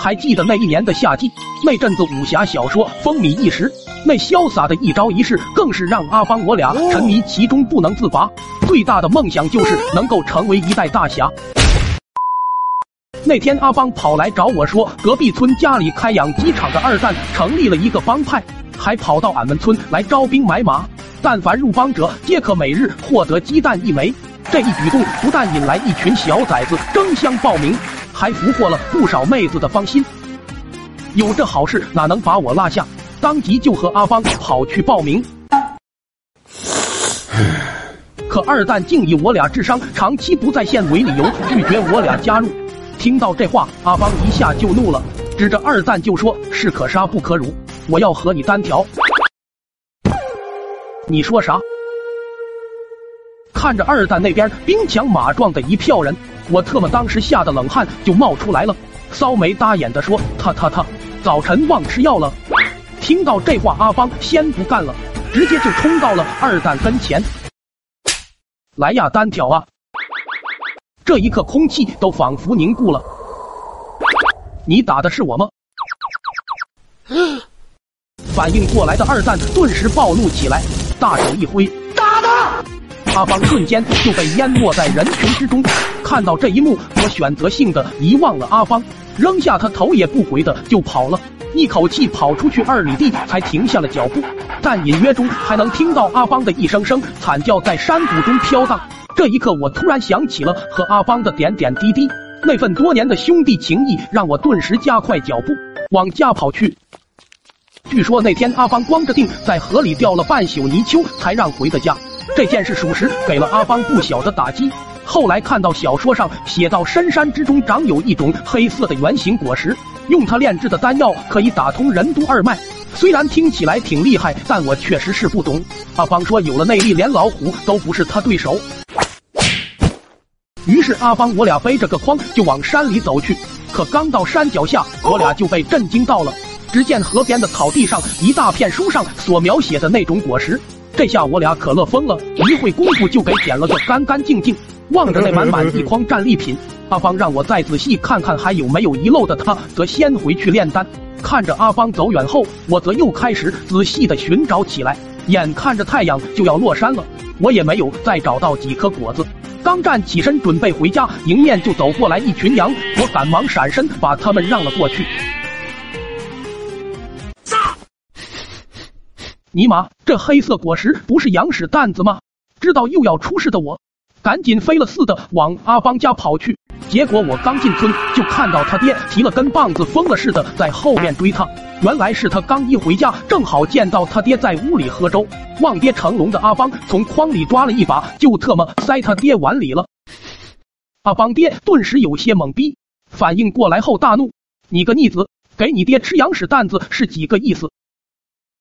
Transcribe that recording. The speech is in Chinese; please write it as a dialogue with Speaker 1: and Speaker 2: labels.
Speaker 1: 还记得那一年的夏季，那阵子武侠小说风靡一时，那潇洒的一招一式更是让阿邦我俩沉迷其中不能自拔。最大的梦想就是能够成为一代大侠。那天阿邦跑来找我说，隔壁村家里开养鸡场的二蛋成立了一个帮派，还跑到俺们村来招兵买马，但凡入帮者皆可每日获得鸡蛋一枚。这一举动不但引来一群小崽子争相报名。还俘获了不少妹子的芳心，有这好事哪能把我落下？当即就和阿邦跑去报名。可二蛋竟以我俩智商长期不在线为理由拒绝我俩加入。听到这话，阿邦一下就怒了，指着二蛋就说：“士可杀不可辱，我要和你单挑。”你说啥？看着二蛋那边兵强马壮的一票人。我特么当时吓得冷汗就冒出来了，骚眉搭眼的说：“他他他，早晨忘吃药了。”听到这话，阿邦先不干了，直接就冲到了二蛋跟前。来呀，单挑啊！这一刻，空气都仿佛凝固了。你打的是我吗？反应过来的二蛋顿时暴怒起来，大手一挥，打他！阿邦瞬间就被淹没在人群之中。看到这一幕，我选择性的遗忘了阿邦，扔下他头也不回的就跑了，一口气跑出去二里地才停下了脚步。但隐约中还能听到阿邦的一声声惨叫在山谷中飘荡。这一刻，我突然想起了和阿邦的点点滴滴，那份多年的兄弟情谊让我顿时加快脚步往家跑去。据说那天阿邦光着腚在河里钓了半宿泥鳅才让回的家。这件事属实给了阿邦不小的打击。后来看到小说上写到深山之中长有一种黑色的圆形果实，用它炼制的丹药可以打通任督二脉。虽然听起来挺厉害，但我确实是不懂。阿邦说有了内力，连老虎都不是他对手。于是阿邦我俩背着个筐就往山里走去。可刚到山脚下，我俩就被震惊到了。只见河边的草地上一大片书上所描写的那种果实。这下我俩可乐疯了，一会功夫就给捡了个干干净净。望着那满满一筐战利品，阿邦让我再仔细看看还有没有遗漏的，他则先回去炼丹。看着阿邦走远后，我则又开始仔细的寻找起来。眼看着太阳就要落山了，我也没有再找到几颗果子。刚站起身准备回家，迎面就走过来一群羊，我赶忙闪身把他们让了过去。尼玛，这黑色果实不是羊屎蛋子吗？知道又要出事的我，赶紧飞了似的往阿邦家跑去。结果我刚进村，就看到他爹提了根棒子，疯了似的在后面追他。原来是他刚一回家，正好见到他爹在屋里喝粥，望爹成龙的阿邦从筐里抓了一把，就特么塞他爹碗里了。阿邦爹顿时有些懵逼，反应过来后大怒：“你个逆子，给你爹吃羊屎蛋子是几个意思？”